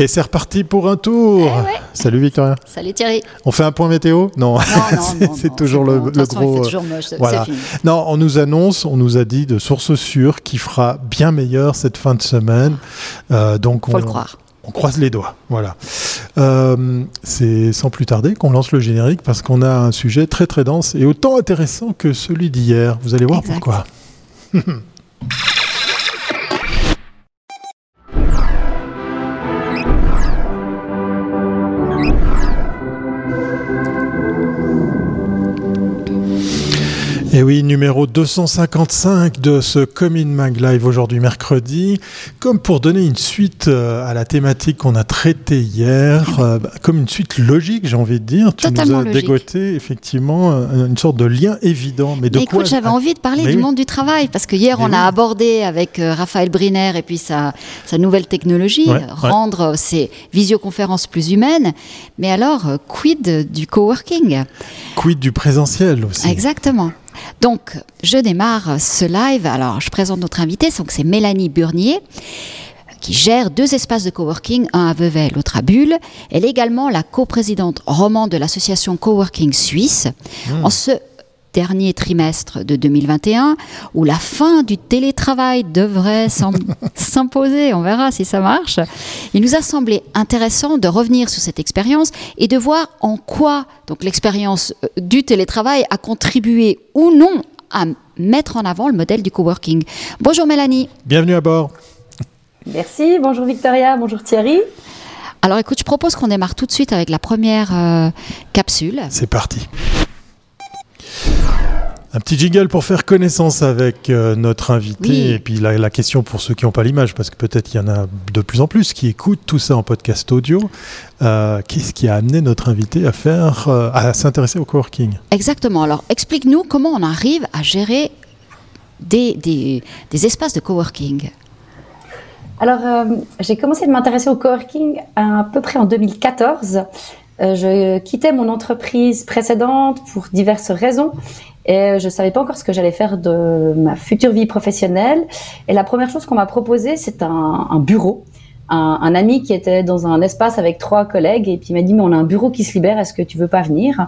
Et c'est reparti pour un tour. Eh Salut Victoria. Salut Thierry. On fait un point météo? Non, Non, non, non, c'est toujours le, gros. fait toujours moche, voilà. fini. Non, on nous annonce, on nous a dit de sources sûres qu'il fera bien meilleur cette fin de semaine. Euh, donc Faut on, le croire. on croise les doigts. Voilà. Euh, c'est sans plus tarder qu'on lance le générique parce qu'on a un sujet très très dense et autant intéressant que celui d'hier. Vous allez voir Exact. pourquoi. Et oui, numéro 255 de ce Comin Mag Live aujourd'hui mercredi, comme pour donner une suite euh, à la thématique qu'on a traitée hier, euh, bah, comme une suite logique, j'ai envie de dire. Tu nous as logique. dégoté effectivement euh, une sorte de lien évident. Mais de Mais quoi écoute, j'avais envie de parler Mais du oui. monde du travail parce que hier Mais on oui. a abordé avec Raphaël Briner et puis sa, sa nouvelle technologie, Ouais, rendre euh, ces visioconférences plus humaines. Mais alors, quid du coworking? Quid du présentiel aussi? Exactement. Donc, je démarre ce live. Alors, je présente notre invitée. Donc, c'est Mélanie Burnier qui gère deux espaces de coworking, un à Vevey, l'autre à Bulle. Elle est également la coprésidente romande de l'association Coworking Suisse. En ce dernier trimestre de 2021, où la fin du télétravail devrait s'im- s'imposer, on verra si ça marche, il nous a semblé intéressant de revenir sur cette expérience et de voir en quoi donc l'expérience euh, du télétravail a contribué ou non à mettre en avant le modèle du coworking. Bonjour Mélanie. Bienvenue à bord. Merci, bonjour Victoria, bonjour Thierry. Alors écoute, je propose qu'on démarre tout de suite avec la première euh, capsule. C'est parti. Un petit jingle pour faire connaissance avec euh, notre invité. Oui. Et puis la, la question pour ceux qui n'ont pas l'image, parce que peut-être il y en a de plus en plus qui écoutent tout ça en podcast audio. Euh, Qu'est-ce qui a amené notre invité à faire, euh, à s'intéresser au coworking? Exactement. Alors explique-nous comment on arrive à gérer des, des, des espaces de coworking. Alors, euh, j'ai commencé de m'intéresser au coworking à peu près en 2014. Euh, je quittais mon entreprise précédente pour diverses raisons et je savais pas encore ce que j'allais faire de ma future vie professionnelle. Et la première chose qu'on m'a proposé, c'est un, un bureau. Un, un ami qui était dans un espace avec trois collègues et puis il m'a dit mais on a un bureau qui se libère, est-ce que tu veux pas venir?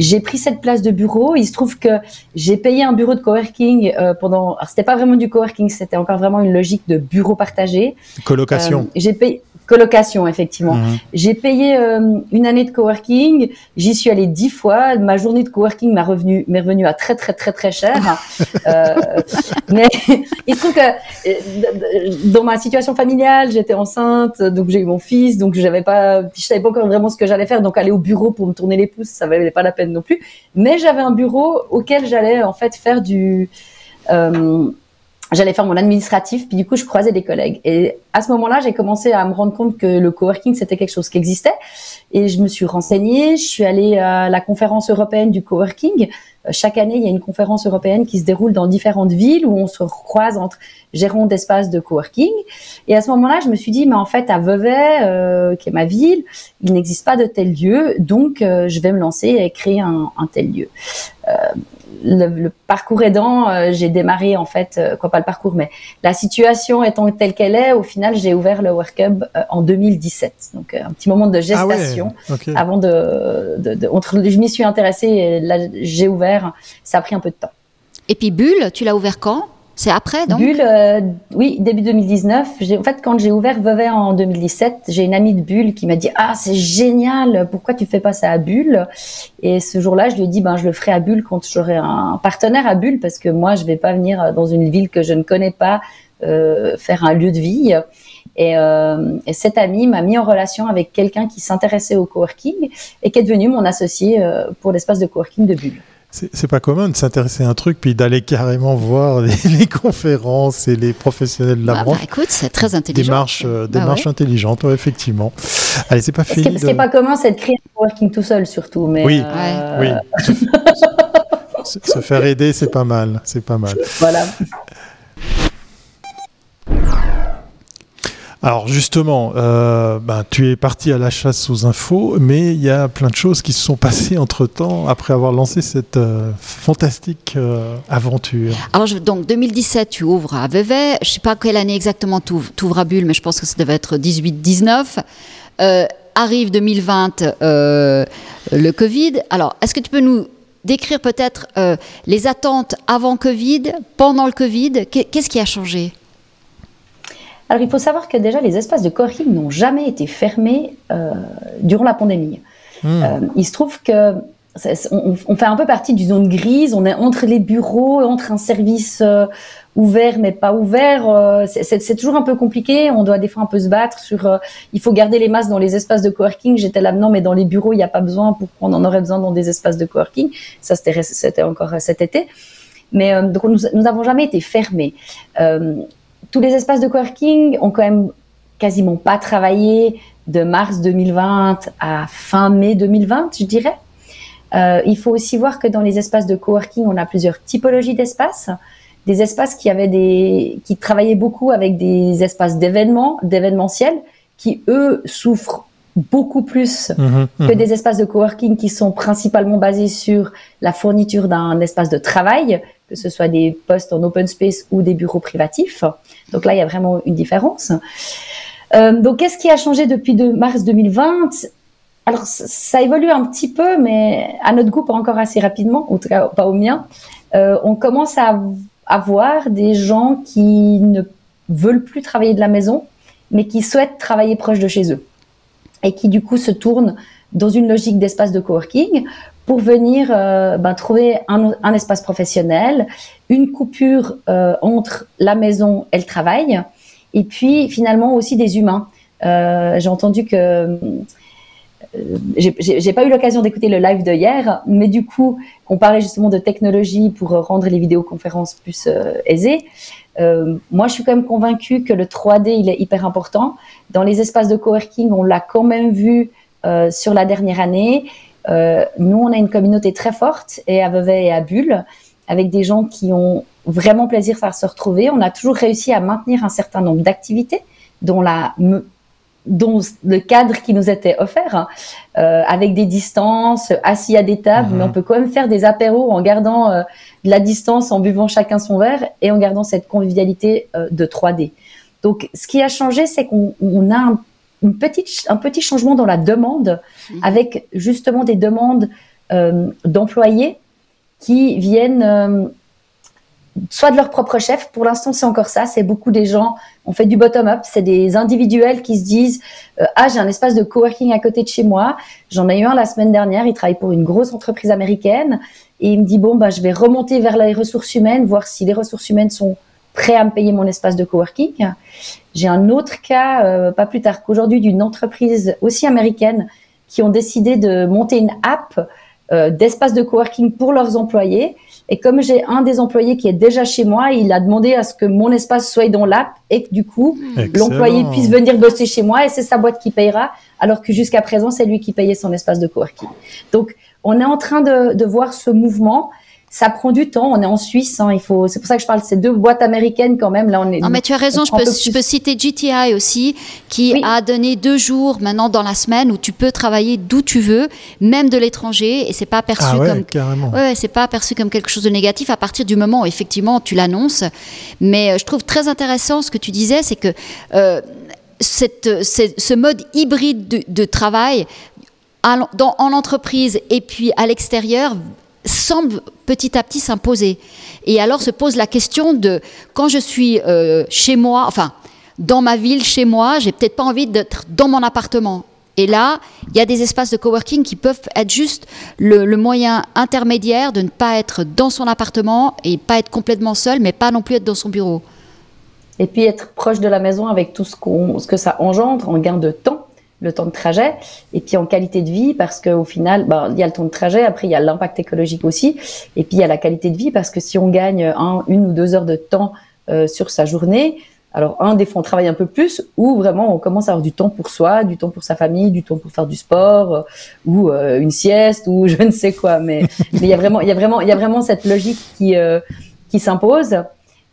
J'ai pris cette place de bureau. Il se trouve que j'ai payé un bureau de coworking euh, pendant. Alors c'était pas vraiment du coworking, c'était encore vraiment une logique de bureau partagé. Colocation. Euh, j'ai payé colocation effectivement. Mhm. J'ai payé euh, une année de coworking, j'y suis allée dix fois. Ma journée de coworking m'a revenu, m'est revenue à très très très très cher. Euh, mais il se trouve que euh, dans ma situation familiale, j'étais enceinte, donc j'ai eu mon fils, donc j'avais pas, je savais pas encore vraiment ce que j'allais faire. Donc aller au bureau pour me tourner les pouces, ça valait pas la peine non plus. Mais j'avais un bureau auquel j'allais en fait faire du euh, j'allais faire mon administratif, puis du coup, je croisais des collègues. Et à ce moment-là, j'ai commencé à me rendre compte que le coworking, c'était quelque chose qui existait. Et je me suis renseignée, je suis allée à la conférence européenne du coworking. Euh, Chaque année, il y a une conférence européenne qui se déroule dans différentes villes où on se croise entre gérants d'espaces de coworking. Et à ce moment-là, je me suis dit, mais en fait, à Vevey, euh, qui est ma ville, il n'existe pas de tel lieu, donc euh, je vais me lancer et créer un, un tel lieu. Euh, le, le parcours aidant, euh, j'ai démarré en fait, euh, quoi pas le parcours, mais la situation étant telle qu'elle est, au final, j'ai ouvert le Work Hub euh, en 2017. Donc euh, un petit moment de Ah ouais, gestation avant de, de, de- entre, je m'y suis intéressée et là j'ai ouvert. Ça a pris un peu de temps. Et puis Bulle, tu l'as ouvert quand? C'est après donc Bulle, euh, oui, début 2019. J'ai, en fait, quand j'ai ouvert Vevey en 2017, j'ai une amie de Bulle qui m'a dit Ah, c'est génial, pourquoi tu fais pas ça à Bulle? Et ce jour-là, je lui ai dit Ben, je le ferai à Bulle quand j'aurai un partenaire à Bulle, parce que moi, je vais pas venir dans une ville que je ne connais pas euh, faire un lieu de vie. Et, euh, et cette amie m'a mis en relation avec quelqu'un qui s'intéressait au coworking et qui est devenu mon associé pour l'espace de coworking de Bulle. C'est pas commun de s'intéresser à un truc puis d'aller carrément voir les, les conférences et les professionnels de la Bah, bah, branche. écoute, c'est très intelligent. Démarche, euh, Bah démarche ouais. intelligente, ouais, effectivement. Allez, c'est pas Ce qui fini. ce qui est de- pas commun, c'est de créer un coworking tout seul, surtout. Mais Oui. euh, Oui. se, se faire aider, c'est pas mal. C'est pas mal. Voilà. Alors justement, euh, ben, tu es parti à la chasse aux infos, mais il y a plein de choses qui se sont passées entre-temps après avoir lancé cette euh, fantastique euh, aventure. Alors donc 2017, tu ouvres à Vevey. Je ne sais pas quelle année exactement tu ouvres à Bulle, mais je pense que ça devait être 18-19. arrive 2020, le Covid. Alors, est-ce que tu peux nous décrire peut-être les attentes avant Covid, pendant le Covid? Qu'est-ce qui a changé? Alors, il faut savoir que déjà, les espaces de coworking n'ont jamais été fermés euh, durant la pandémie. Hmm. Euh, il se trouve que on, fait un peu partie d'une zone grise. On est entre les bureaux, entre un service euh, ouvert mais pas ouvert. c'est toujours un peu compliqué. On doit des fois un peu se battre sur. il faut garder les masques dans les espaces de coworking. J'étais là, non, mais dans les bureaux, il n'y a pas besoin. pour qu'on en aurait besoin dans des espaces de coworking? Ça, c'était encore cet été. Mais donc, nous n'avons jamais été fermés tous les espaces de coworking ont quand même quasiment pas travaillé de mars 2020 à fin mai 2020, je dirais. Euh, il faut aussi voir que dans les espaces de coworking, on a plusieurs typologies d'espaces. Des espaces qui avaient des, qui travaillaient beaucoup avec des espaces d'événements, d'événementiels, qui eux souffrent beaucoup plus mmh mmh que des espaces de coworking qui sont principalement basés sur la fourniture d'un espace de travail, que ce soit des postes en open space ou des bureaux privatifs. Donc là, il y a vraiment une différence. Euh, donc, qu'est-ce qui a changé depuis de mars 2020 Alors, ça évolue un petit peu, mais à notre goût, pas encore assez rapidement, en tout cas pas au mien. Euh, on commence à avoir des gens qui ne veulent plus travailler de la maison, mais qui souhaitent travailler proche de chez eux et qui du coup se tournent dans une logique d'espace de coworking pour venir euh, ben, trouver un, espace professionnel, une coupure euh, entre la maison et le travail, et puis finalement aussi des humains. Euh, j'ai entendu que j'ai pas eu l'occasion d'écouter le live de hier, mais du coup, on parlait justement de technologie pour rendre les vidéoconférences plus aisées. Moi, je suis quand même convaincue que le 3D, il est hyper important. Dans les espaces de coworking, on l'a quand même vu sur la dernière année. Euh, nous, on a une communauté très forte et à Vevey et à Bulle, avec des gens qui ont vraiment plaisir à se retrouver. On a toujours réussi à maintenir un certain nombre d'activités, dont la dont le cadre qui nous était offert, hein, euh, avec des distances, assis à des tables, mais mhm. on peut quand même faire des apéros en gardant euh, de la distance, en buvant chacun son verre et en gardant cette convivialité euh, de 3D. Donc, ce qui a changé, c'est qu'on a un une petite, un petit changement dans la demande, avec justement des demandes euh, d'employés qui viennent euh, soit de leur propre chef. Pour l'instant, c'est encore ça. C'est beaucoup des gens. On fait du bottom-up. C'est des individuels qui se disent euh, ah j'ai un espace de coworking à côté de chez moi. J'en ai eu un la semaine dernière. Il travaille pour une grosse entreprise américaine et il me dit bon bah je vais remonter vers les ressources humaines, voir si les ressources humaines sont prêts à me payer mon espace de coworking. J'ai un autre cas, euh, pas plus tard qu'aujourd'hui, d'une entreprise aussi américaine qui ont décidé de monter une app euh, d'espace de coworking pour leurs employés. Et comme j'ai un des employés qui est déjà chez moi, il a demandé à ce que mon espace soit dans l'app et que du coup, l'employé puisse venir bosser chez moi et c'est sa boîte qui payera, alors que jusqu'à présent, c'est lui qui payait son espace de coworking. Donc, on est en train de, de voir ce mouvement ça prend du temps. On est en Suisse, hein, il faut. C'est pour ça que je parle de ces deux boîtes américaines quand même. Là, on est. Non, mais tu as raison. Je peux, je peux, citer GTI aussi, qui a donné deux jours maintenant dans la semaine où tu peux travailler d'où tu veux, même de l'étranger, et c'est pas perçu ah ouais, comme. Carrément. Ouais, c'est pas perçu comme quelque chose de négatif à partir du moment où effectivement tu l'annonces. Mais euh, je trouve très intéressant ce que tu disais, c'est que. Euh, cette, ce mode hybride de, de travail dans, en entreprise et puis à l'extérieur semble petit à petit s'imposer. Et alors se pose la question de quand je suis euh, chez moi, enfin dans ma ville, chez moi, j'ai peut-être pas envie d'être dans mon appartement. Et là, il y a des espaces de coworking qui peuvent être juste le, moyen intermédiaire de ne pas être dans son appartement et pas être complètement seul, mais pas non plus être dans son bureau. Et puis être proche de la maison avec tout ce, ce que ça engendre en gain de temps le temps de trajet, et puis en qualité de vie, parce qu'au final, ben, il y a le temps de trajet, après il y a l'impact écologique aussi, et puis il y a la qualité de vie, parce que si on gagne un, une ou deux heures de temps euh, sur sa journée, alors un, des fois on travaille un peu plus, ou vraiment on commence à avoir du temps pour soi, du temps pour sa famille, du temps pour faire du sport, euh, ou euh, une sieste, ou je ne sais quoi, mais mais il y a vraiment, il y a vraiment, il y a vraiment cette logique qui qui s'impose.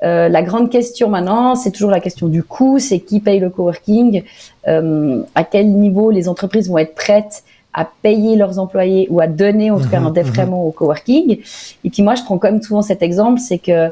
Euh, la grande question maintenant, c'est toujours la question du coût, c'est qui paye le coworking, euh, à quel niveau les entreprises vont être prêtes à payer leurs employés ou à donner en tout cas mhm, un défraiement mhm. au coworking. Et puis moi, je prends comme souvent cet exemple, c'est que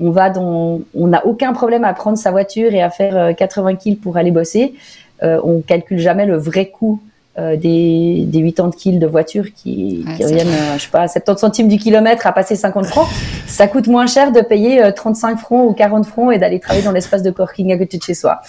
on va dans, on n'a aucun problème à prendre sa voiture et à faire 80 euh, kills pour aller bosser. Euh, on calcule jamais le vrai coût euh, des, des 80 kills de voiture qui, qui reviennent, euh, je sais pas, 70 centimes du kilomètre à passer 50 francs, ça coûte moins cher de payer 35 francs ou 40 francs et d'aller travailler dans l'espace de corking à côté de chez soi.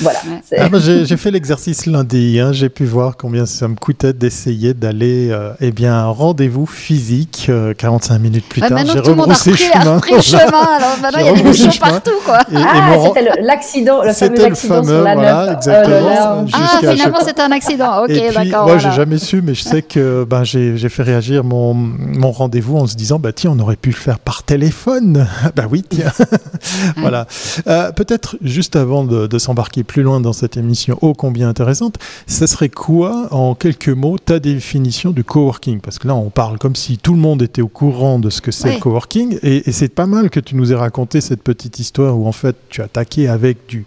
Voilà. Ah, j'ai fait l'exercice lundi. Hein. J'ai pu voir combien ça me coûtait d'essayer d'aller euh, eh bien, à un rendez-vous physique 45 minutes plus tard. J'ai rebroussé chemin. Pris le chemin. Alors maintenant, il y a des bouchons partout. Quoi. ah, c'était l'accident, le, fameux accident sur la voilà, exactement, ah, finalement, c'était un accident. Ok, Moi, j'ai jamais su, mais je sais que ben, j'ai fait réagir mon, mon rendez-vous en se disant bah, tiens, on aurait pu le faire par téléphone. bah oui, tiens. voilà. Euh, peut-être juste avant de, de s'embarquer plus loin dans cette émission ô combien intéressante, ce serait quoi, en quelques mots, ta définition du coworking? Parce que là, on parle comme si tout le monde était au courant de ce que c'est le coworking, et, et c'est pas mal que tu nous aies raconté cette petite histoire où en fait tu as attaqué avec du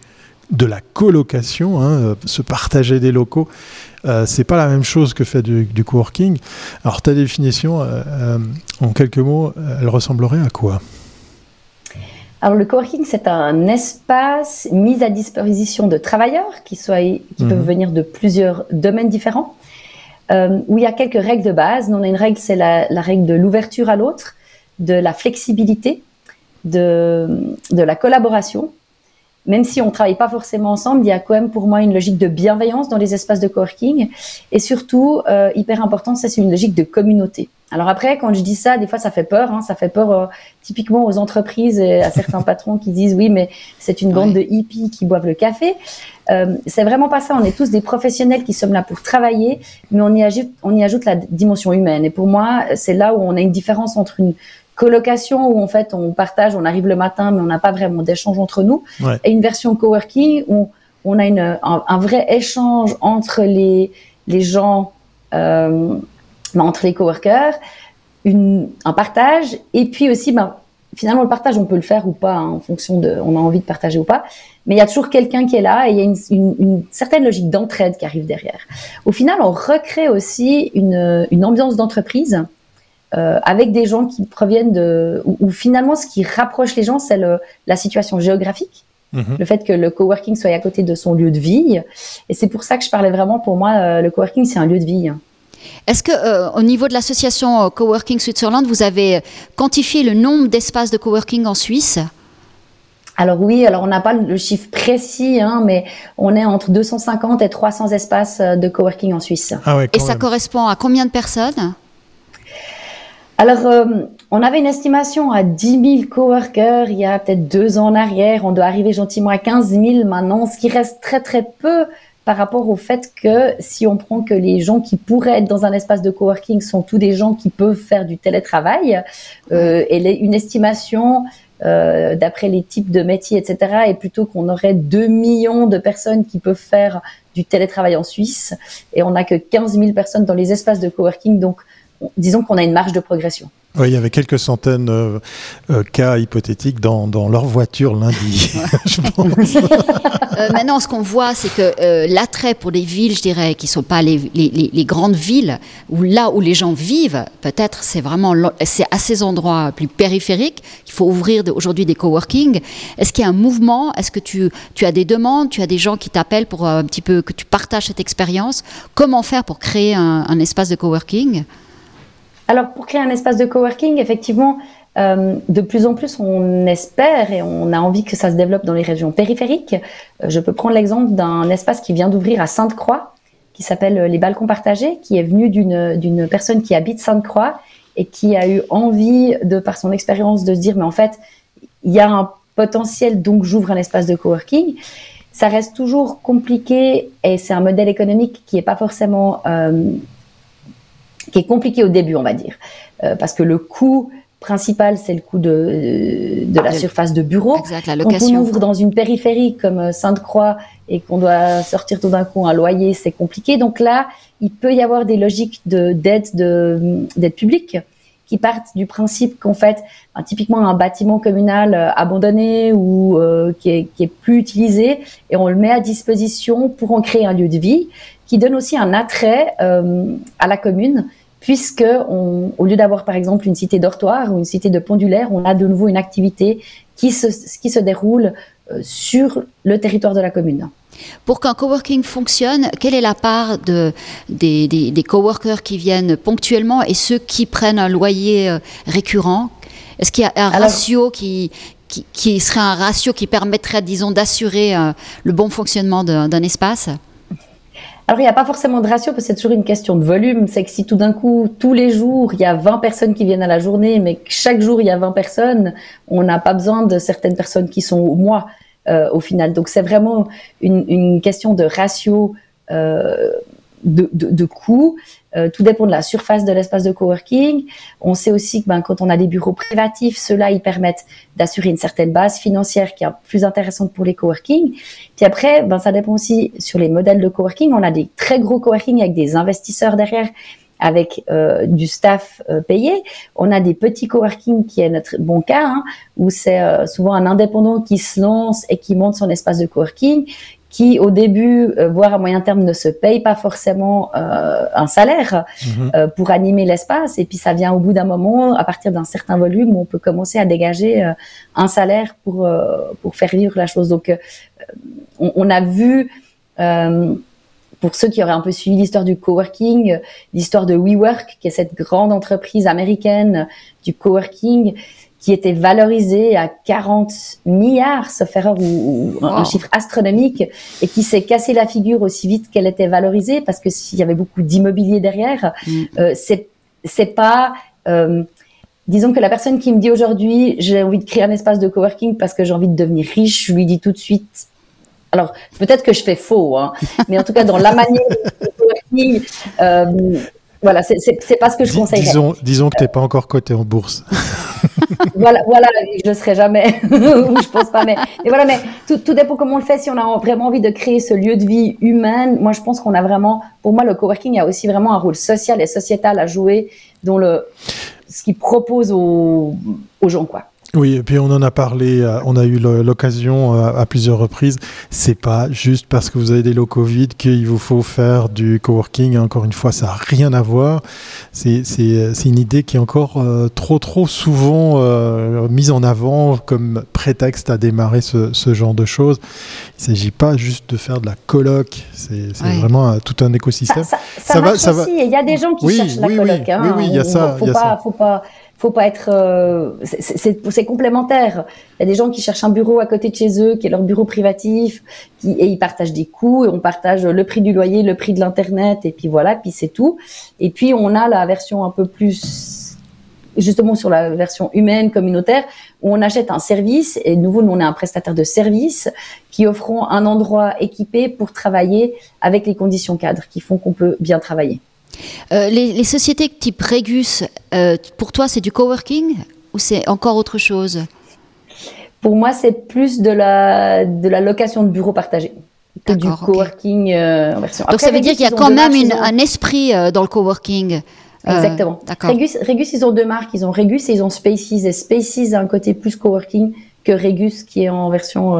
de la colocation, hein, euh, se partager des locaux, euh, c'est pas la même chose que faire du, coworking. Alors ta définition, euh, en quelques mots, elle ressemblerait à quoi? Alors le coworking, c'est un espace mis à disposition de travailleurs qui, soient, qui peuvent mhm. venir de plusieurs domaines différents, euh, où il y a quelques règles de base. On a une règle, c'est la, règle de l'ouverture à l'autre, de la flexibilité, de, de la collaboration. Même si on ne travaille pas forcément ensemble, il y a quand même pour moi une logique de bienveillance dans les espaces de coworking. Et surtout, euh, hyper important, c'est une logique de communauté. Alors après, quand je dis ça, des fois, ça fait peur. Hein, ça fait peur euh, typiquement aux entreprises et à certains patrons qui disent oui, mais c'est une bande de hippies qui boivent le café. Euh, c'est vraiment pas ça. On est tous des professionnels qui sommes là pour travailler, mais on y ajoute, on y ajoute la dimension humaine. Et pour moi, c'est là où on a une différence entre une colocation où en fait on partage, on arrive le matin, mais on n'a pas vraiment d'échange entre nous, et une version coworking où on a une, un, vrai échange entre les, les gens. Euh, entre les coworkers, une, un partage, et puis aussi, ben, finalement, le partage, on peut le faire ou pas, hein, en fonction de, on a envie de partager ou pas, mais il y a toujours quelqu'un qui est là et il y a une, une, une certaine logique d'entraide qui arrive derrière. Au final, on recrée aussi une, une ambiance d'entreprise euh, avec des gens qui proviennent de, ou, finalement, ce qui rapproche les gens, c'est la situation géographique. Mhm. Le fait que le coworking soit à côté de son lieu de vie. Et c'est pour ça que je parlais vraiment, pour moi, euh, le coworking, c'est un lieu de vie. Est-ce que euh, au niveau de l'association euh, Coworking Switzerland, vous avez quantifié le nombre d'espaces de coworking en Suisse? Alors oui, alors on n'a pas le chiffre précis, hein, mais on est entre 250 et 300 espaces de coworking en Suisse. Ah et ça correspond à combien de personnes? Alors, on avait une estimation à 10 000 coworkers il y a peut-être deux ans en arrière. On doit arriver gentiment à 15 000 maintenant, ce qui reste très très peu par rapport au fait que si on prend que les gens qui pourraient être dans un espace de coworking sont tous des gens qui peuvent faire du télétravail, euh, et une estimation euh, d'après les types de métiers, etc., est plutôt qu'on aurait 2 millions de personnes qui peuvent faire du télétravail en Suisse, et on n'a que 15 000 personnes dans les espaces de coworking, donc disons qu'on a une marge de progression. Oui, il y avait quelques centaines de euh, euh, cas hypothétiques dans, dans, leur voiture lundi, je pense. Euh, maintenant, ce qu'on voit, c'est que l'attrait pour les villes, je dirais, qui ne sont pas les, les, les, grandes villes, ou là où les gens vivent, peut-être c'est vraiment c'est à ces endroits plus périphériques qu'il faut ouvrir aujourd'hui des coworking. Est-ce qu'il y a un mouvement? Est-ce que tu, tu as des demandes? Tu as des gens qui t'appellent pour un petit peu que tu partages cette expérience? Comment faire pour créer un, un espace de coworking? Alors, pour créer un espace de coworking, effectivement, euh, de plus en plus, on espère et on a envie que ça se développe dans les régions périphériques. Euh, je peux prendre l'exemple d'un espace qui vient d'ouvrir à Sainte-Croix, qui s'appelle les balcons partagés, qui est venu d'une personne qui habite Sainte-Croix et qui a eu envie, de par son expérience, de se dire, mais en fait, il y a un potentiel, donc j'ouvre un espace de coworking. Ça reste toujours compliqué et c'est un modèle économique qui est pas forcément euh, qui est compliqué au début, on va dire, euh, parce que le coût principal, c'est le coût de, de la surface de bureau. Exact, la location. Quand on ouvre dans une périphérie comme euh, Sainte-Croix et qu'on doit sortir tout d'un coup un loyer, c'est compliqué. Donc là, il peut y avoir des logiques de d'aide de d'aide publique qui partent du principe qu'en fait, ben, typiquement un bâtiment communal euh, abandonné ou euh, qui, est, plus utilisé, et on le met à disposition pour en créer un lieu de vie, qui donne aussi un attrait euh, à la commune, puisque au lieu d'avoir par exemple une cité dortoir ou une cité de pendulaire, on a de nouveau une activité qui se, qui se déroule sur le territoire de la commune. Pour qu'un coworking fonctionne, quelle est la part de, des, des, des coworkers qui viennent ponctuellement et ceux qui prennent un loyer euh, récurrent? Est-ce qu'il y a un Alors- ratio qui, qui, qui serait un ratio qui permettrait, disons, d'assurer euh, le bon fonctionnement d'un espace? Alors, il n'y a pas forcément de ratio parce que c'est toujours une question de volume. C'est que si tout d'un coup, tous les jours, il y a 20 personnes qui viennent à la journée, mais que chaque jour, il y a 20 personnes, on n'a pas besoin de certaines personnes qui sont au mois au final. Donc, c'est vraiment une, une question de ratio euh, de, de, de coût. Euh, tout dépend de la surface de l'espace de coworking. On sait aussi que ben, quand on a des bureaux privatifs, ceux-là, ils permettent d'assurer une certaine base financière qui est plus intéressante pour les coworking. Puis après, ben, ça dépend aussi sur les modèles de coworking. On a des très gros coworking avec des investisseurs derrière, avec euh, du staff euh, payé. On a des petits coworking qui est notre bon cas, hein, où c'est euh, souvent un indépendant qui se lance et qui monte son espace de coworking qui au début, euh, voire à moyen terme, ne se paye pas forcément euh, un salaire euh, pour animer l'espace. Et puis ça vient au bout d'un moment, à partir d'un certain volume, où on peut commencer à dégager euh, un salaire pour euh, pour faire vivre la chose. Donc, euh, on, on a vu. Euh, pour ceux qui auraient un peu suivi l'histoire du coworking, euh, l'histoire de WeWork, qui est cette grande entreprise américaine du coworking, qui était valorisée à 40 milliards, sauf erreur, ou, ou un- Wow. chiffre astronomique, et qui s'est cassé la figure aussi vite qu'elle était valorisée, parce que s'il y avait beaucoup d'immobilier derrière, Mm. euh, c'est c'est pas euh, disons que la personne qui me dit aujourd'hui j'ai envie de créer un espace de coworking parce que j'ai envie de devenir riche, je lui dis tout de suite. Alors peut-être que je fais faux, hein, mais en tout cas dans la manière de coworking, euh, voilà, c'est- pas ce que je conseillerais. disons, disons que tu n'es pas encore coté en bourse. voilà, voilà, je le serai jamais, je pense pas, mais, voilà, mais tout, tout dépend comment on le fait. Si on a vraiment envie de créer ce lieu de vie humain, moi je pense qu'on a vraiment, pour moi, le coworking a aussi vraiment un rôle social et sociétal à jouer dans le ce qu'il propose aux, aux gens, quoi. Oui, et puis on en a parlé, euh, on a eu l'occasion euh, à plusieurs reprises. C'est pas juste parce que vous avez des locaux vides qu'il vous faut faire du coworking. Encore une fois, ça n'a rien à voir. C'est une idée qui est encore euh, trop trop souvent mise en avant comme prétexte à démarrer ce, ce genre de choses. Il s'agit pas juste de faire de la coloc. C'est Ouais. vraiment tout un écosystème. ça, ça Ça va- marche ça va. aussi. Il y a des gens qui Oui, cherchent la oui, coloc. oui. hein. Oui, oui, il y a ça, Faut il y a pas, ça. faut pas, faut pas être. euh, c'est- complémentaire. Il y a des gens qui cherchent un bureau à côté de chez eux, qui est leur bureau privatif, qui, et ils partagent des coûts. Et on partage le prix du loyer, le prix de l'internet, et puis voilà, puis c'est tout. Et puis on a la version un peu plus justement sur la version humaine, communautaire, où on achète un service, et nouveau, nous, on est un prestataire de service, qui offront un endroit équipé pour travailler avec les conditions cadres qui font qu'on peut bien travailler. Euh, les, les sociétés type Regus, euh, pour toi, c'est du coworking ou c'est encore autre chose? Pour moi, c'est plus de la, de la location de bureaux partagés que du coworking euh, en version. Donc Après, ça veut dire qu'il y a quand même une- un esprit dans le coworking. Exactement. Regus, Regus, ils ont deux marques. Ils ont Regus et ils ont Spaces. Et Spaces a un côté plus coworking que Regus qui est en version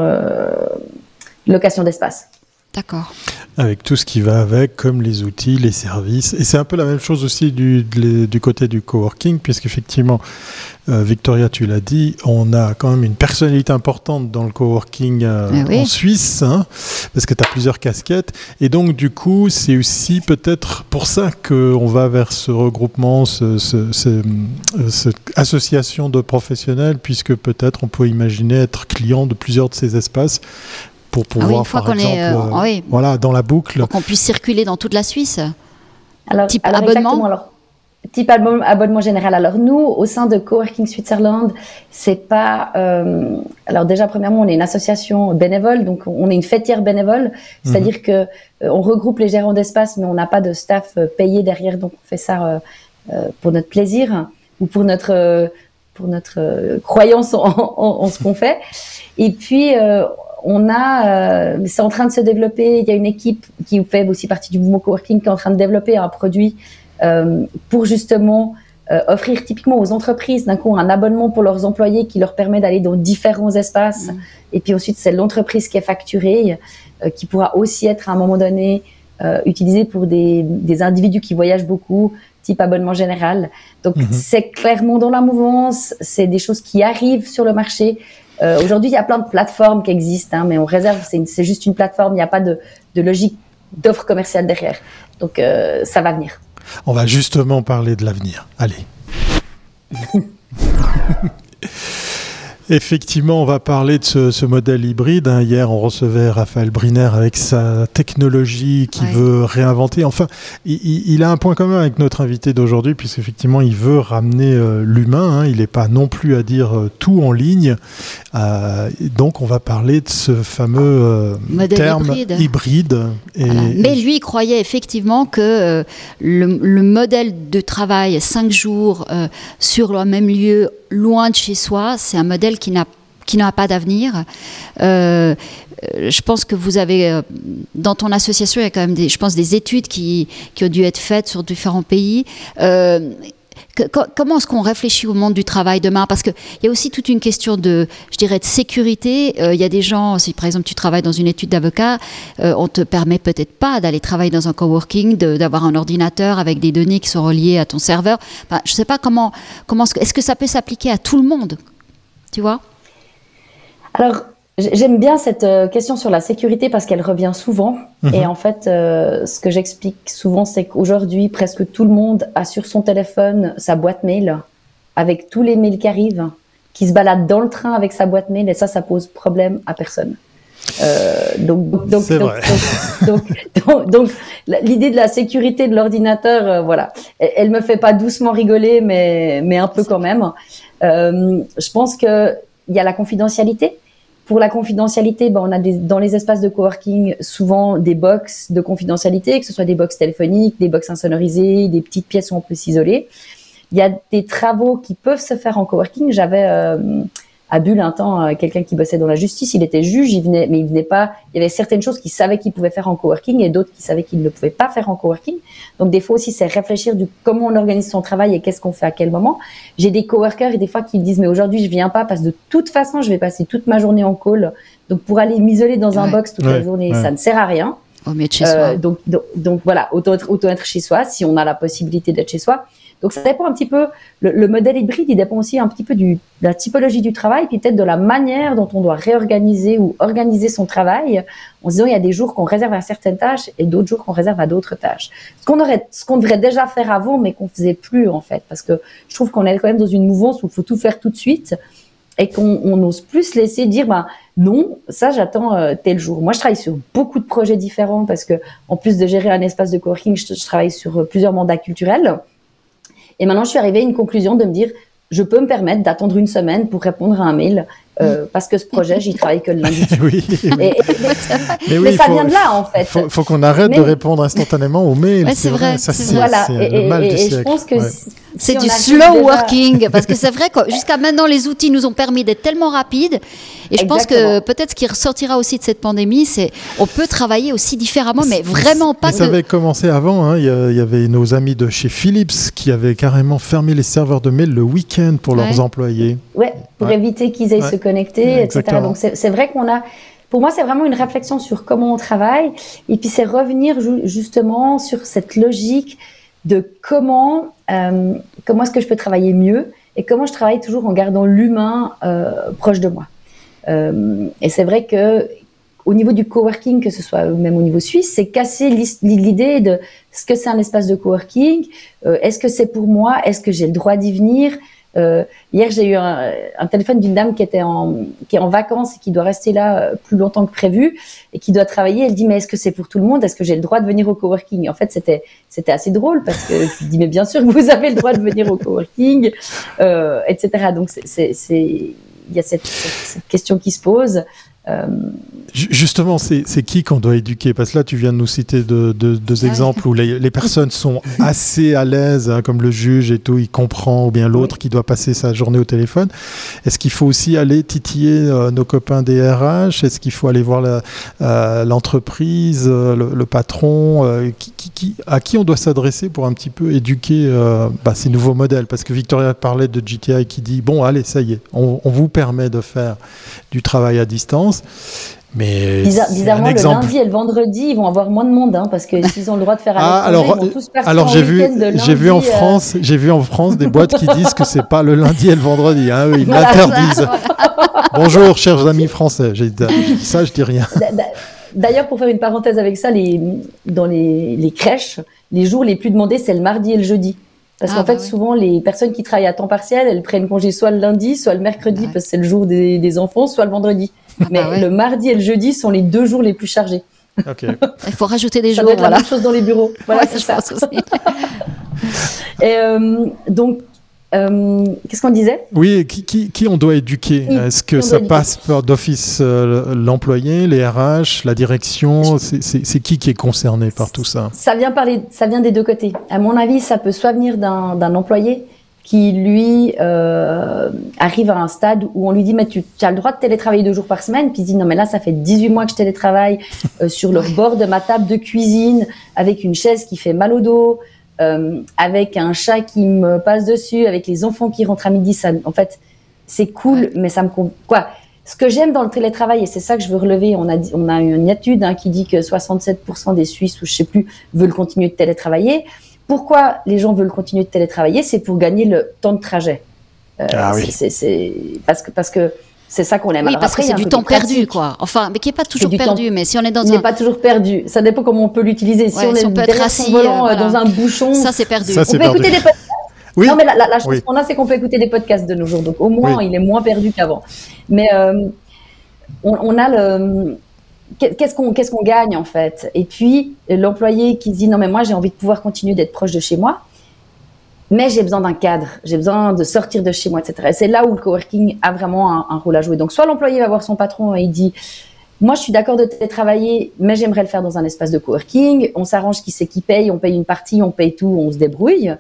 location d'espace. D'accord. Avec tout ce qui va avec, comme les outils, les services. Et c'est un peu la même chose aussi du, côté du coworking, puisqu'effectivement, euh, Victoria, tu l'as dit, on a quand même une personnalité importante dans le coworking euh, Ah oui. en Suisse, hein, parce que tu as plusieurs casquettes. Et donc, du coup, c'est aussi peut-être pour ça qu'on va vers ce regroupement, ce, ce- ce- euh, cette association de professionnels, puisque peut-être on peut imaginer être client de plusieurs de ces espaces pour Ah oui, pouvoir, une fois par qu'on exemple, est, euh, euh, oui, voilà, dans la boucle, pour qu'on puisse circuler dans toute la Suisse. Alors, Type alors abonnement alors, type abonnement, général. Alors nous, au sein de Coworking Switzerland, c'est pas. euh, alors déjà, premièrement, on est une association bénévole, donc on est une fêtière bénévole, c'est-à-dire que euh, on regroupe les gérants d'espace, mais on n'a pas de staff euh, payé derrière, donc on fait ça euh, euh, pour notre plaisir ou pour notre euh, pour notre euh, croyance en, en- en ce qu'on fait. Et puis euh, on a, euh, c'est en train de se développer. Il y a une équipe qui fait aussi partie du mouvement coworking qui est en train de développer un produit euh, pour justement offrir typiquement aux entreprises d'un coup un abonnement pour leurs employés qui leur permet d'aller dans différents espaces. Mm. Et puis ensuite, c'est l'entreprise qui est facturée, qui pourra aussi être à un moment donné utilisée pour des, des, individus qui voyagent beaucoup, type abonnement général. Donc mhm. c'est clairement dans la mouvance, c'est des choses qui arrivent sur le marché. Euh, Aujourd'hui, il y a plein de plateformes qui existent, hein, mais on réserve, c'est juste une plateforme, il n'y a pas de, de logique d'offre commerciale derrière. Donc euh, ça va venir. On va justement parler de l'avenir. Allez. Effectivement, on va parler de ce, modèle hybride. Hein. Hier, on recevait Raphaël Briner avec sa technologie qui veut réinventer. Enfin, il, a un point commun avec notre invité d'aujourd'hui, puisqu'effectivement, il veut ramener euh, l'humain. Hein. Il n'est pas non plus à dire euh, tout en ligne. Euh, donc, on va parler de ce fameux terme hybride. Mais lui, il croyait effectivement que le, modèle de travail 5 jours sur le même lieu loin de chez soi, c'est un modèle qui n'a qui n'a pas d'avenir. Euh, je pense que vous avez, euh, dans ton association, il y a quand même, des, je pense, des études qui, qui ont dû être faites sur différents pays. Euh, comment est-ce qu'on réfléchit au monde du travail demain? Parce qu'il y a aussi toute une question de, je dirais, de sécurité. il y a des gens, si par exemple tu travailles dans une étude d'avocat, on te permet peut-être pas d'aller travailler dans un coworking, d'avoir un ordinateur avec des données qui sont reliées à ton serveur. je ne sais pas comment, comment est-ce que ça peut s'appliquer à tout le monde? Tu vois alors, j'aime bien cette euh, question sur la sécurité parce qu'elle revient souvent. Mhm. Et en fait, euh, ce que j'explique souvent, c'est qu'aujourd'hui, presque tout le monde a sur son téléphone sa boîte mail avec tous les mails qui arrivent, qui se baladent dans le train avec sa boîte mail. Et ça, ça pose problème à personne. Euh, donc, donc, donc, donc, l'idée de la sécurité de l'ordinateur, euh, voilà, elle, elle, me fait pas doucement rigoler, mais mais un peu quand même. Euh, je pense que il y a la confidentialité. Pour la confidentialité, ben, on a des, dans les espaces de coworking souvent des box de confidentialité, que ce soit des box téléphoniques, des box insonorisées, des petites pièces où on peut s'isoler. Il y a des travaux qui peuvent se faire en coworking. J'avais euh, à Bulle un temps euh, quelqu'un qui bossait dans la justice, il était juge, il venait, mais il venait pas. Il y avait certaines choses qu'il savait qu'il pouvait faire en coworking et d'autres qu'il savait qu'il ne pouvait pas faire en coworking. Donc des fois aussi, c'est réfléchir du comment on organise son travail et qu'est-ce qu'on fait à quel moment. J'ai des coworkers et des fois qui me disent mais aujourd'hui je viens pas parce que de toute façon je vais passer toute ma journée en call. Donc pour aller m'isoler dans un box toute la journée, ça ne sert à rien. Euh. Donc, donc, donc, voilà, autant être, autant être chez soi si on a la possibilité d'être chez soi. Donc ça dépend un petit peu, le, modèle hybride, il dépend aussi un petit peu du, de la typologie du travail, puis peut-être de la manière dont on doit réorganiser ou organiser son travail, en se disant il y a des jours qu'on réserve à certaines tâches et d'autres jours qu'on réserve à d'autres tâches. Ce qu'on aurait, ce qu'on devrait déjà faire avant, mais qu'on faisait plus en fait, parce que je trouve qu'on est quand même dans une mouvance où il faut tout faire tout de suite et qu'on n'ose plus se laisser dire bah non ça j'attends euh, tel jour. Moi je travaille sur beaucoup de projets différents parce que en plus de gérer un espace de coworking je, je travaille sur euh, plusieurs mandats culturels. Et maintenant, je suis arrivée à une conclusion de me dire, je peux me permettre d'attendre une semaine pour répondre à un mail euh, parce que ce projet, j'y travaille que le lundi. oui, mais, ça vient de là, en fait. Il faut, qu'on arrête de répondre instantanément aux mails. c'est vrai. Ça, c'est voilà. le mal du siècle. Je pense que c'est du slow working parce que c'est vrai que jusqu'à maintenant, les outils nous ont permis d'être tellement rapides. Et je pense que peut-être ce qui ressortira aussi de cette pandémie, c'est on peut travailler aussi différemment, mais vraiment pas. ça avait commencé avant. Hein. Il, y avait nos amis de chez Philips qui avaient carrément fermé les serveurs de mail le week-end pour leurs employés. Ouais, pour éviter qu'ils aillent se connecter, etc. Donc c'est vrai qu'on a. Pour moi, c'est vraiment une réflexion sur comment on travaille, et puis c'est revenir justement sur cette logique de comment euh, comment est-ce que je peux travailler mieux et comment je travaille toujours en gardant l'humain euh, proche de moi. Euh, et c'est vrai que au niveau du coworking, que ce soit même au niveau suisse, c'est casser l'idée de ce que c'est un espace de coworking. Euh, Est-ce que c'est pour moi Est-ce que j'ai le droit d'y venir euh, Hier, j'ai eu un, un téléphone d'une dame qui était en qui est en vacances et qui doit rester là euh, plus longtemps que prévu et qui doit travailler. Elle dit mais est-ce que c'est pour tout le monde? Est-ce que j'ai le droit de venir au coworking? En fait, c'était c'était assez drôle parce que je dis mais bien sûr que vous avez le droit de venir au coworking, euh, etc. Donc c'est il y a cette, question qui se pose. Justement, c'est qui qu'on doit éduquer? Parce que là, tu viens de nous citer deux, deux, exemples où les, les, personnes sont assez à l'aise, hein, comme le juge et tout, il comprend, ou bien l'autre qui doit passer sa journée au téléphone. Est-ce qu'il faut aussi aller titiller euh, nos copains des RH Est-ce qu'il faut aller voir l'entreprise, euh, le, patron euh, qui, qui, À qui on doit s'adresser pour un petit peu éduquer bah, ces nouveaux modèles? Parce que Victoria parlait de GTI qui dit, bon, allez, ça y est, on, on vous permet de faire du travail à distance. Mais bizarrement, le lundi et le vendredi, ils vont avoir moins de monde, hein, parce que s'ils ont le droit de faire un ah, alors, ils vont tous partir alors j'ai vu, j'ai vu en euh. France, j'ai vu en France des boîtes qui disent que c'est pas le lundi et le vendredi, hein, ils l'interdisent. Bonjour, chers amis français. J'ai ça, je dis rien. D'ailleurs, pour faire une parenthèse avec ça, les, dans les, les crèches, les jours les plus demandés, c'est le mardi et le jeudi. Parce ah, qu'en fait, bah souvent, les personnes qui travaillent à temps partiel, elles prennent congé soit le lundi, soit le mercredi, parce que c'est le jour des, des enfants, soit le vendredi. Mais ah le mardi et le jeudi sont les deux jours les plus chargés. Il faut rajouter des ça jours. Doit la même chose dans les bureaux. Voilà, c'est ça. et euh, donc, euh, qu'est-ce qu'on disait? Oui, qui, qui, qui, on doit éduquer? Est-ce que ça passe par d'office euh, l'employé, les RH, la direction? C'est qui qui est concerné par tout ça? Ça vient, par ça vient des deux côtés. À mon avis, ça peut soit venir d'un employé qui lui euh, arrive à un stade où on lui dit mais tu, as le droit de télétravailler deux jours par semaine. Puis il dit non mais là ça fait 18 mois que je télétravaille euh, sur le bord de ma table de cuisine avec une chaise qui fait mal au dos euh, avec un chat qui me passe dessus avec les enfants qui rentrent à midi. Ça en fait c'est cool mais ça me quoi. Ce que j'aime dans le télétravail et c'est ça que je veux relever on a on a une étude hein, qui dit que 67% des Suisses ou je sais plus veulent continuer de télétravailler pourquoi les gens veulent continuer de télétravailler C'est pour gagner le temps de trajet. Euh, ah oui. C'est parce que parce que c'est ça qu'on aime. Oui, parce que c'est du temps perdu, quoi. Enfin, mais qui n'est pas toujours perdu. Mais si on est dans un... pas toujours perdu. Ça dépend comment on peut l'utiliser. Si on est derrière son volant, euh, dans un bouchon, ça c'est perdu. Ça, on peut écouter des podcasts. Oui. Non, mais la, la, chose qu'on a, c'est qu'on peut écouter des podcasts de nos jours. Donc au moins, il est moins perdu qu'avant. Mais euh, on, on, a le qu'est-ce qu'on qu'est-ce qu'on gagne en fait? Et puis l'employé qui dit non mais moi j'ai envie de pouvoir continuer d'être proche de chez moi, mais j'ai besoin d'un cadre, j'ai besoin de sortir de chez moi, etc. Et c'est là où le coworking a vraiment un, rôle à jouer. Donc soit l'employé va voir son patron et il dit moi je suis d'accord de télétravailler, mais j'aimerais le faire dans un espace de coworking. On s'arrange qui c'est qui paye, on paye une partie, on paye tout, on se débrouille.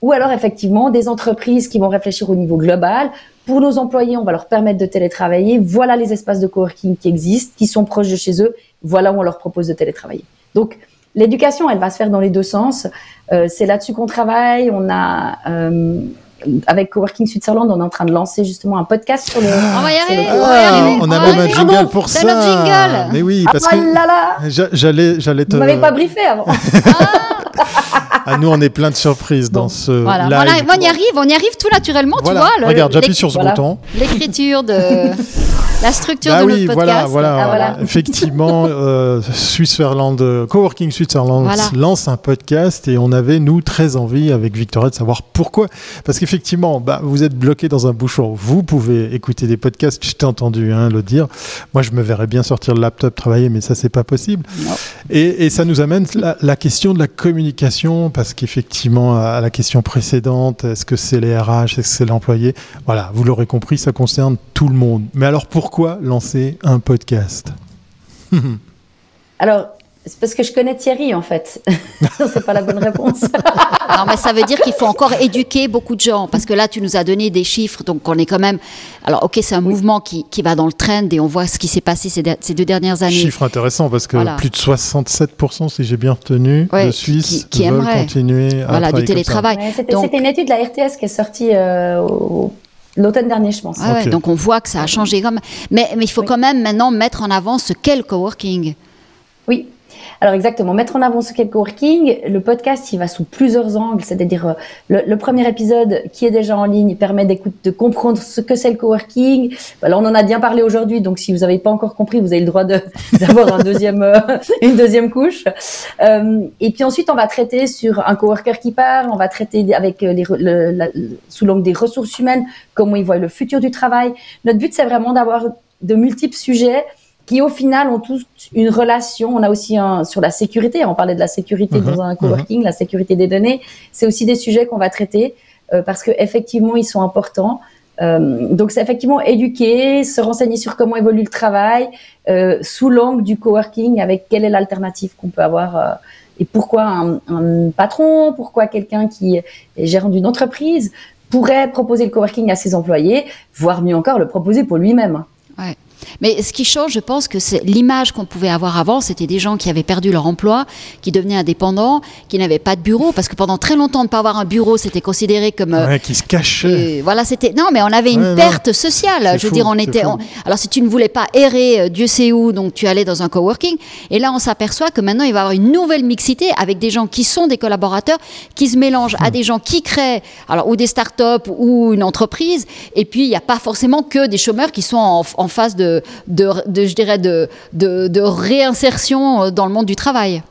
Ou alors effectivement des entreprises qui vont réfléchir au niveau global. Pour nos employés, on va leur permettre de télétravailler. Voilà les espaces de coworking qui existent, qui sont proches de chez eux. Voilà où on leur propose de télétravailler. Donc l'éducation, elle va se faire dans les deux sens. Euh, c'est là-dessus qu'on travaille. On a euh, avec Coworking Switzerland, on est en train de lancer justement un podcast sur le. on va y arriver. on, ah, on, a même un jingle pour ça. Notre jingle. Mais oui, parce ah, que j'allais, j'allais te. Vous m'avez pas briefé avant. Ah, nous, on est plein de surprises dans ce voilà. live. on y arrive, on y arrive tout naturellement, tu vois. Regarde, j'appuie sur ce bouton. L'écriture de la structure bah de oui, notre podcast. Voilà, voilà, voilà. Effectivement, euh, Switzerland, Coworking Switzerland lance un podcast et on avait, nous, très envie avec Victoria de savoir pourquoi. Parce qu'effectivement, bah, vous êtes bloqué dans un bouchon. Vous pouvez écouter des podcasts, je t'ai entendu hein, le dire. Moi, je me verrais bien sortir le laptop, travailler, mais ça, c'est pas possible. Et, et, ça nous amène la, la question de la communication parce qu'effectivement, à la question précédente, est-ce que c'est les RH, est-ce que c'est l'employé Voilà, vous l'aurez compris, ça concerne tout le monde. Mais alors pourquoi lancer un podcast? Alors, c'est parce que je connais Thierry, en fait. c'est pas la bonne réponse. non, mais ça veut dire qu'il faut encore éduquer beaucoup de gens. Parce que là, tu nous as donné des chiffres. Donc, on est quand même. Alors, OK, c'est un mouvement qui, qui, va dans le trend et on voit ce qui s'est passé ces, ces, deux dernières années. Chiffre intéressant parce que plus de 67%, si j'ai bien retenu, de Suisses qui, veulent continuer à voilà, du télétravail. C'était une étude de la RTS qui est sortie euh, l'automne dernier, je pense. Ah donc on voit que ça a changé. Comme... Mais, mais il faut quand même maintenant mettre en avant ce qu'est le coworking. Oui, alors exactement, mettre en avant ce qu'est le coworking. Le podcast, il va sous plusieurs angles, c'est-à-dire euh, le, premier épisode qui est déjà en ligne permet de comprendre ce que c'est le coworking. Alors on en a bien parlé aujourd'hui, donc si vous n'avez pas encore compris, vous avez le droit d'avoir un deuxième, euh, une deuxième couche. Euh, et puis ensuite, on va traiter sur un coworker qui part, on va traiter avec les, sous l'angle des ressources humaines, comment ils voient le futur du travail. Notre but, c'est vraiment d'avoir de multiples sujets qui au final ont tous une relation. On a aussi un sur la sécurité. On parlait de la sécurité dans mhm. un coworking, la sécurité des données. C'est aussi des sujets qu'on va traiter euh, parce que effectivement ils sont importants. donc c'est effectivement éduquer, se renseigner sur comment évolue le travail sous l'angle du coworking, avec quelle est l'alternative qu'on peut avoir et pourquoi un, un patron, pourquoi quelqu'un qui est gérant d'une entreprise pourrait proposer le coworking à ses employés, voire mieux encore le proposer pour lui-même. Ouais. Mais ce qui change, je pense que c'est l'image qu'on pouvait avoir avant, c'était des gens qui avaient perdu leur emploi, qui devenaient indépendants, qui n'avaient pas de bureau, parce que pendant très longtemps, ne pas avoir un bureau, c'était considéré comme... Euh, ouais, qui se cachait. voilà, c'était... Non, mais on avait une perte sociale. Je veux dire, on était... Alors, si tu ne voulais pas errer, euh, Dieu sait où, donc tu allais dans un coworking. Et là, on s'aperçoit que maintenant, il va y avoir une nouvelle mixité avec des gens qui sont des collaborateurs, qui se mélangent à hmm. des gens qui créent, alors, ou des startups ou une entreprise. Et puis, il n'y a pas forcément que des chômeurs qui sont en, en phase de de, je dirais, de, de, réinsertion euh, dans le monde du travail.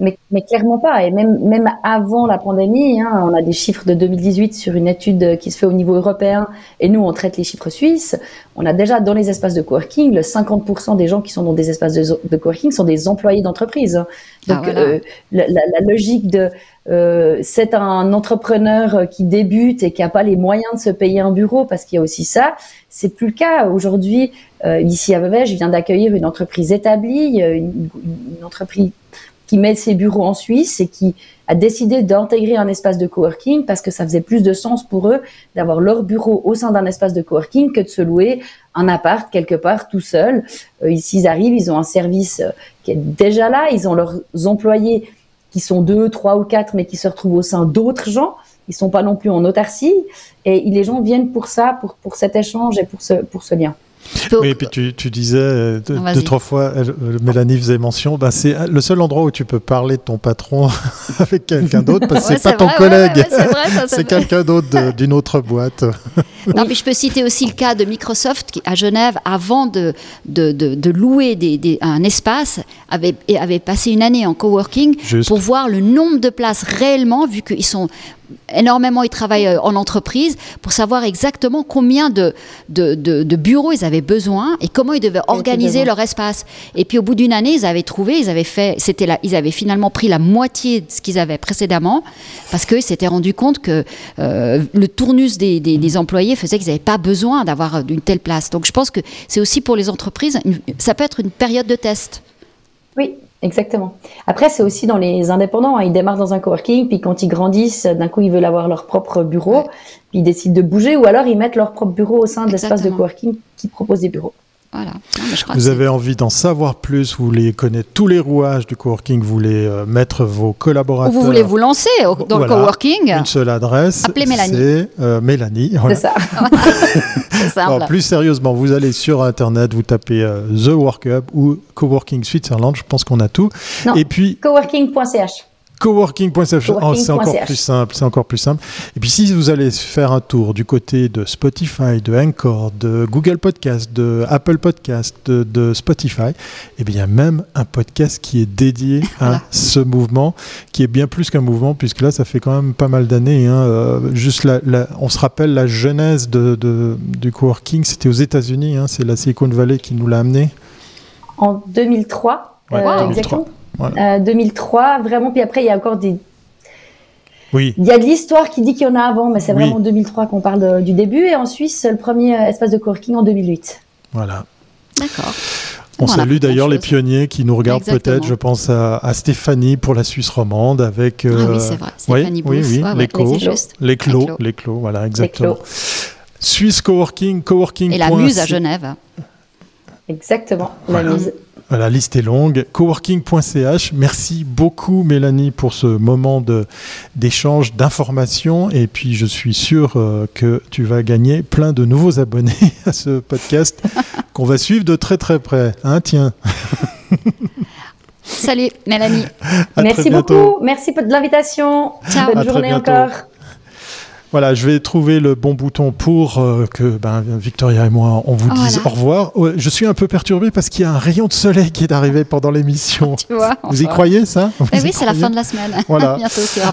Mais, mais, clairement pas. Et même, même avant la pandémie, hein, on a des chiffres de 2018 sur une étude qui se fait au niveau européen, et nous, on traite les chiffres suisses. On a déjà dans les espaces de coworking, le 50% des gens qui sont dans des espaces de, de coworking sont des employés d'entreprise. Donc, ah, euh, la, logique de euh, c'est un entrepreneur qui débute et qui n'a pas les moyens de se payer un bureau, parce qu'il y a aussi ça. C'est plus le cas aujourd'hui. Euh, ici à Vevey, je viens d'accueillir une entreprise établie, une, une entreprise qui met ses bureaux en Suisse et qui a décidé d'intégrer un espace de coworking parce que ça faisait plus de sens pour eux d'avoir leur bureau au sein d'un espace de coworking que de se louer un appart quelque part tout seul. Euh, ici, ils arrivent, ils ont un service euh, qui est déjà là, ils ont leurs employés qui sont deux, trois ou quatre, mais qui se retrouvent au sein d'autres gens. Ils sont pas non plus en autarcie et les gens viennent pour ça, pour, pour cet échange et pour ce, pour ce lien. Oui, et puis tu, tu disais euh, deux, trois fois, euh, Mélanie faisait mention, ben c'est le seul endroit où tu peux parler de ton patron avec quelqu'un d'autre, parce que c'est pas ton collègue, c'est quelqu'un d'autre d'une autre boîte. non, mais je peux citer aussi le cas de Microsoft qui, à Genève, avant de, de, de, louer des, un espace, avait, avait passé une année en coworking pour voir le nombre de places réellement, vu qu'ils sont énormément, ils travaillent euh, en entreprise pour savoir exactement combien de, de, de, bureaux ils avaient besoin et comment ils devaient organiser leur espace. Et puis au bout d'une année, ils avaient trouvé, ils avaient fait, c'était là, ils avaient finalement pris la moitié de ce qu'ils avaient précédemment parce qu'ils s'étaient rendu compte que euh, le tournus des, des, employés faisait qu'ils n'avaient pas besoin d'avoir une telle place. Donc je pense que c'est aussi pour les entreprises, ça peut être une période de test. Oui, Exactement. Après, c'est aussi dans les indépendants. Hein. Ils démarrent dans un coworking, puis quand ils grandissent, d'un coup, ils veulent avoir leur propre bureau, puis ils décident de bouger, ou alors ils mettent leur propre bureau au sein de l'espace de coworking qui propose des bureaux. Voilà. vous avez envie d'en savoir plus, vous voulez connaître tous les rouages du coworking, vous voulez euh, mettre vos collaborateurs. vous voulez vous lancer dans le coworking. Une seule adresse. Appelez Mélanie. C'est euh, Mélanie. C'est ça. simple. plus sérieusement, vous allez sur Internet, vous tapez euh, The Work ou Coworking Switzerland, je pense qu'on a tout. Non, Et puis. Coworking.ch. Coworking.ch, oh, c'est encore plus simple, c'est encore plus simple. Et puis si vous allez faire un tour du côté de Spotify, de Anchor, de Google Podcast, de Apple Podcast, de, Spotify, eh bien il y a même un podcast qui est dédié à ce mouvement, qui est bien plus qu'un mouvement, puisque là ça fait quand même pas mal d'années. Hein, euh, juste la, on se rappelle la genèse de, du coworking, c'était aux États-Unis, hein, c'est la Silicon Valley qui nous l'a amené. En 2003, euh, exactement. 2003, euh, vraiment. Puis après, il y a encore des. Oui. Il y a de l'histoire qui dit qu'il y en a avant, mais c'est vraiment en 2003 qu'on parle du début. Et en Suisse, le premier euh, espace de coworking en 2008. Voilà. D'accord. On salue d'ailleurs les pionniers qui nous regardent peut-être. Je pense à, Stéphanie pour la Suisse romande avec. ah oui, euh, c'est vrai. Stéphanie oui, oui, oui, les clos, les clos, les clos, voilà, exactement. Suisse Coworking, coworking. Et la Muse à Genève. Exactement, la Muse. La liste est longue. Coworking.ch. Merci beaucoup, Mélanie, pour ce moment d'échange, d'informations. Et puis, je suis sûr euh, que tu vas gagner plein de nouveaux abonnés à ce podcast qu'on va suivre de très très près. Hein, tiens. Salut, Mélanie. Merci beaucoup. Merci de l'invitation. Bonne journée encore. Voilà, je vais trouver le bon bouton pour euh, que ben, Victoria et moi, on vous dise au revoir. Je suis un peu perturbé parce qu'il y a un rayon de soleil qui est arrivé pendant l'émission. vous y croyez ça eh Oui, c'est la fin de la semaine. Voilà.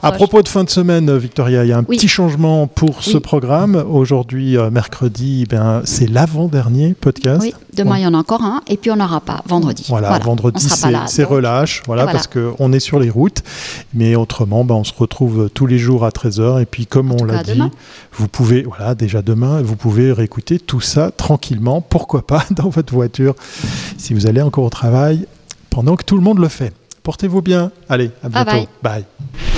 à propos de fin de semaine, Victoria, il y a un petit changement pour ce programme. Aujourd'hui, euh, mercredi, ben, c'est l'avant-dernier podcast. Oui, demain, il y en a encore un. Et puis, on n'aura pas vendredi. Voilà, vendredi, c'est relâche. Voilà, voilà. parce qu'on est sur les routes. Mais autrement, ben, on se retrouve tous les jours à 13h. Et puis, comme on l'a Vous pouvez, voilà, déjà demain, vous pouvez réécouter tout ça tranquillement, pourquoi pas, dans votre voiture, si vous allez encore au travail, pendant que tout le monde le fait. Portez-vous bien. Allez, à bientôt. bye. bye.